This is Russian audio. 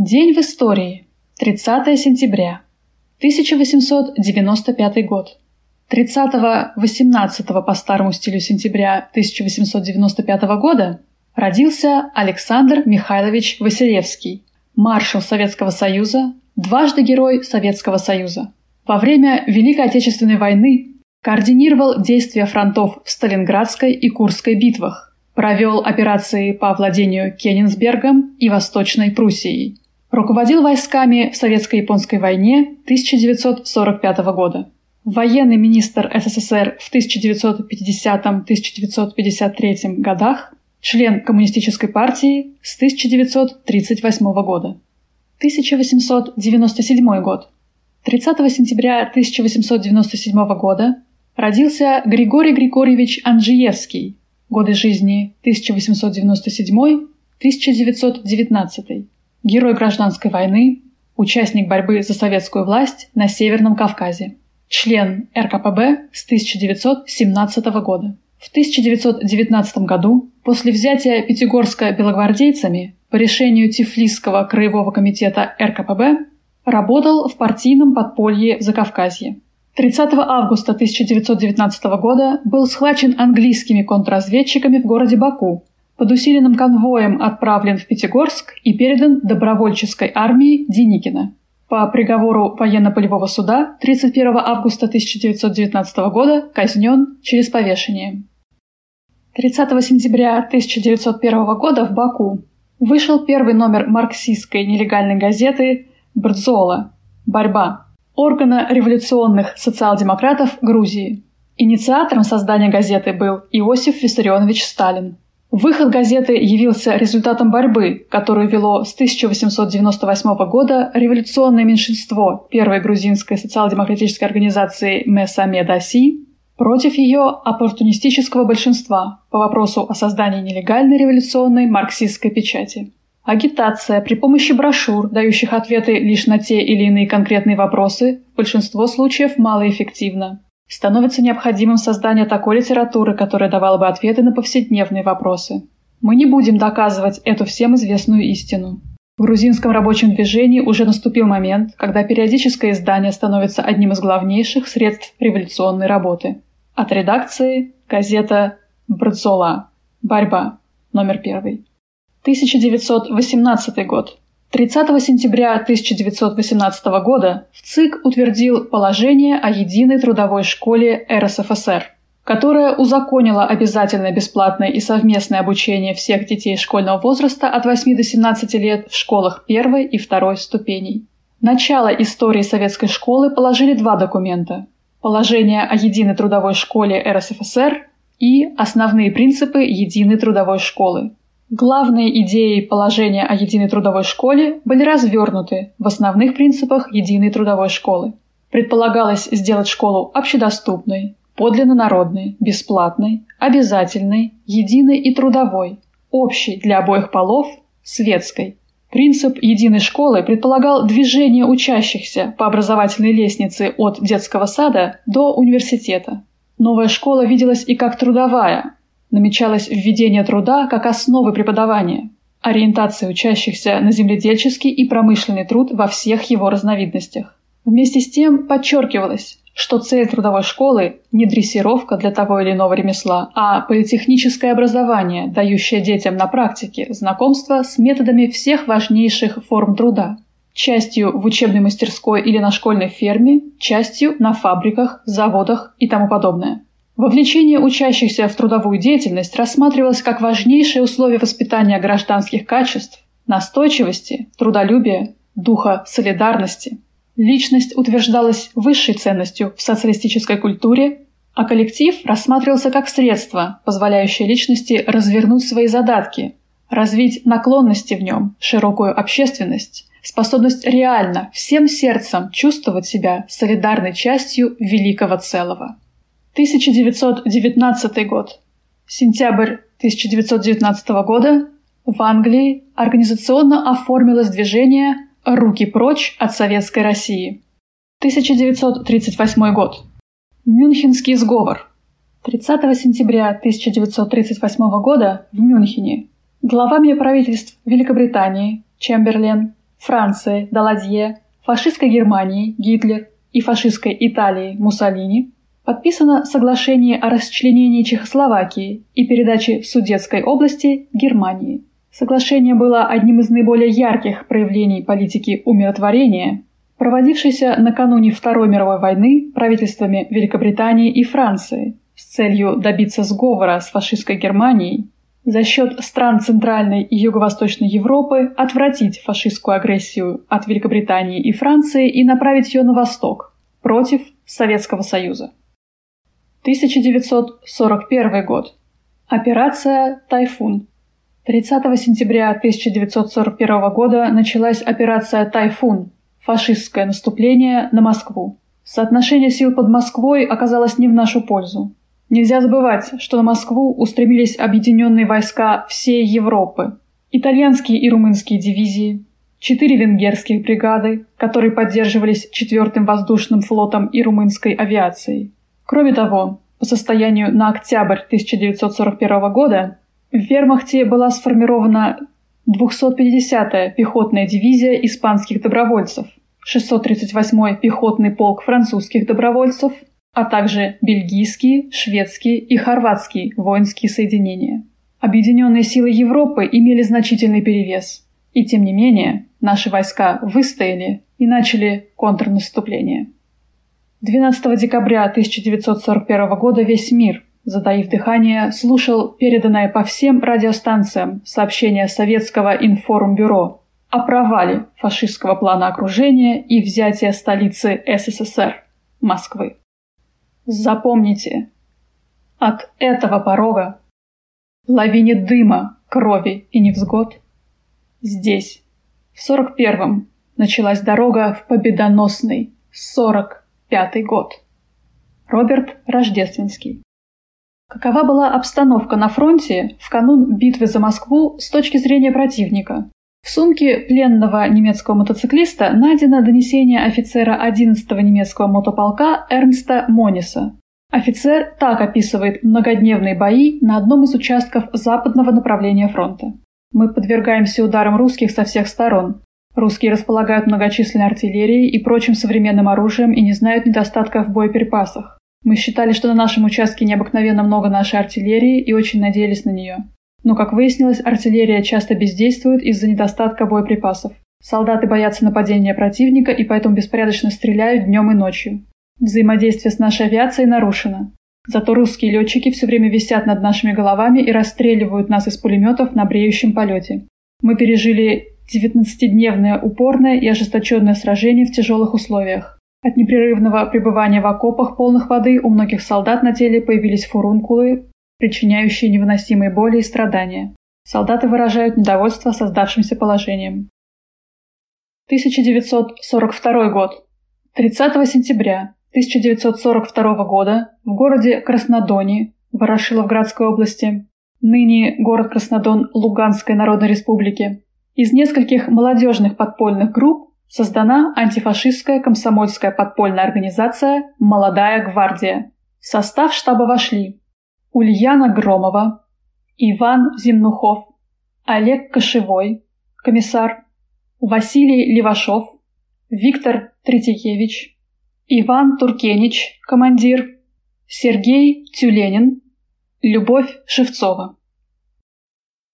День в истории. 30 сентября. 1895 год. 30-18 по старому стилю сентября 1895 года родился Александр Михайлович Василевский, маршал Советского Союза, дважды Герой Советского Союза. Во время Великой Отечественной войны координировал действия фронтов в Сталинградской и Курской битвах, провел операции по владению Кенигсбергом и Восточной Пруссией, руководил войсками в Советско-японской войне 1945 года. Военный министр СССР в 1950-1953 годах, член Коммунистической партии с 1938 года. 1897 год. 30 сентября 1897 года родился Григорий Григорьевич Анжиевский, годы жизни 1897-1919, герой гражданской войны, участник борьбы за советскую власть на Северном Кавказе, член РКПБ с 1917 года. В 1919 году, после взятия Пятигорска белогвардейцами по решению Тифлисского краевого комитета РКПБ, работал в партийном подполье в Закавказье. 30 августа 1919 года был схвачен английскими контрразведчиками в городе Баку, под усиленным конвоем отправлен в Пятигорск и передан добровольческой армии Деникина. По приговору военно-полевого суда 31 августа 1919 года казнен через повешение. 30 сентября 1901 года в Баку вышел первый номер марксистской нелегальной газеты «Брдзола. Борьба» органа революционных социал-демократов Грузии. Инициатором создания газеты был Иосиф Виссарионович Сталин. Выход газеты явился результатом борьбы, которую вело с 1898 года революционное меньшинство первой грузинской социал-демократической организации Месаме Даси против ее оппортунистического большинства по вопросу о создании нелегальной революционной марксистской печати. Агитация при помощи брошюр, дающих ответы лишь на те или иные конкретные вопросы, в большинство случаев малоэффективна. Становится необходимым создание такой литературы, которая давала бы ответы на повседневные вопросы. Мы не будем доказывать эту всем известную истину. В грузинском рабочем движении уже наступил момент, когда периодическое издание становится одним из главнейших средств революционной работы. От редакции газета «Брцола. Борьба. Номер первый». 1918 год. 30 сентября 1918 года ЦИК утвердил положение о единой трудовой школе РСФСР, которая узаконила обязательное бесплатное и совместное обучение всех детей школьного возраста от 8 до 17 лет в школах первой и второй ступеней. Начало истории советской школы положили два документа – положение о единой трудовой школе РСФСР и основные принципы единой трудовой школы – Главные идеи положения о единой трудовой школе были развернуты в основных принципах единой трудовой школы. Предполагалось сделать школу общедоступной, подлинно народной, бесплатной, обязательной, единой и трудовой, общей для обоих полов, светской. Принцип единой школы предполагал движение учащихся по образовательной лестнице от детского сада до университета. Новая школа виделась и как трудовая, намечалось введение труда как основы преподавания, ориентация учащихся на земледельческий и промышленный труд во всех его разновидностях. Вместе с тем подчеркивалось, что цель трудовой школы не дрессировка для того или иного ремесла, а политехническое образование, дающее детям на практике знакомство с методами всех важнейших форм труда. Частью в учебной мастерской или на школьной ферме, частью на фабриках, заводах и тому подобное. Вовлечение учащихся в трудовую деятельность рассматривалось как важнейшее условие воспитания гражданских качеств, настойчивости, трудолюбия, духа солидарности. Личность утверждалась высшей ценностью в социалистической культуре, а коллектив рассматривался как средство, позволяющее личности развернуть свои задатки, развить наклонности в нем, широкую общественность, способность реально, всем сердцем чувствовать себя солидарной частью великого целого. 1919 год. Сентябрь 1919 года в Англии организационно оформилось движение «Руки прочь от Советской России». 1938 год. Мюнхенский сговор. 30 сентября 1938 года в Мюнхене главами правительств Великобритании Чемберлен, Франции Даладье, фашистской Германии Гитлер и фашистской Италии Муссолини подписано соглашение о расчленении Чехословакии и передаче Судетской области Германии. Соглашение было одним из наиболее ярких проявлений политики умиротворения, проводившейся накануне Второй мировой войны правительствами Великобритании и Франции с целью добиться сговора с фашистской Германией за счет стран Центральной и Юго-Восточной Европы отвратить фашистскую агрессию от Великобритании и Франции и направить ее на восток, против Советского Союза. 1941 год. Операция «Тайфун». 30 сентября 1941 года началась операция «Тайфун» – фашистское наступление на Москву. Соотношение сил под Москвой оказалось не в нашу пользу. Нельзя забывать, что на Москву устремились объединенные войска всей Европы. Итальянские и румынские дивизии, четыре венгерских бригады, которые поддерживались четвертым воздушным флотом и румынской авиацией. Кроме того, по состоянию на октябрь 1941 года в вермахте была сформирована 250-я пехотная дивизия испанских добровольцев, 638-й пехотный полк французских добровольцев – а также бельгийские, шведские и хорватские воинские соединения. Объединенные силы Европы имели значительный перевес, и тем не менее наши войска выстояли и начали контрнаступление. 12 декабря 1941 года весь мир, затаив дыхание, слушал переданное по всем радиостанциям сообщение советского информбюро о провале фашистского плана окружения и взятия столицы СССР – Москвы. Запомните, от этого порога, лавине дыма, крови и невзгод, здесь, в 41-м, началась дорога в победоносный 45-й год. Роберт Рождественский. Какова была обстановка на фронте в канун битвы за Москву с точки зрения противника? В сумке пленного немецкого мотоциклиста найдено донесение офицера 11-го немецкого мотополка Эрнста Мониса. Офицер так описывает многодневные бои на одном из участков западного направления фронта. Мы подвергаемся ударам русских со всех сторон. Русские располагают многочисленной артиллерией и прочим современным оружием и не знают недостатка в боеприпасах. Мы считали, что на нашем участке необыкновенно много нашей артиллерии и очень надеялись на нее. Но, как выяснилось, артиллерия часто бездействует из-за недостатка боеприпасов. Солдаты боятся нападения противника и поэтому беспорядочно стреляют днем и ночью. Взаимодействие с нашей авиацией нарушено. Зато русские летчики все время висят над нашими головами и расстреливают нас из пулеметов на бреющем полете. Мы пережили 19-дневное упорное и ожесточенное сражение в тяжелых условиях. От непрерывного пребывания в окопах полных воды у многих солдат на теле появились фурункулы, причиняющие невыносимые боли и страдания. Солдаты выражают недовольство создавшимся положением. 1942 год. 30 сентября 1942 года в городе Краснодоне Ворошиловградской области, ныне город Краснодон Луганской Народной Республики, из нескольких молодежных подпольных групп создана антифашистская комсомольская подпольная организация «Молодая гвардия». В состав штаба вошли Ульяна Громова, Иван Земнухов, Олег Кошевой, комиссар, Василий Левашов, Виктор Третьякевич, Иван Туркенич, командир, Сергей Тюленин, Любовь Шевцова.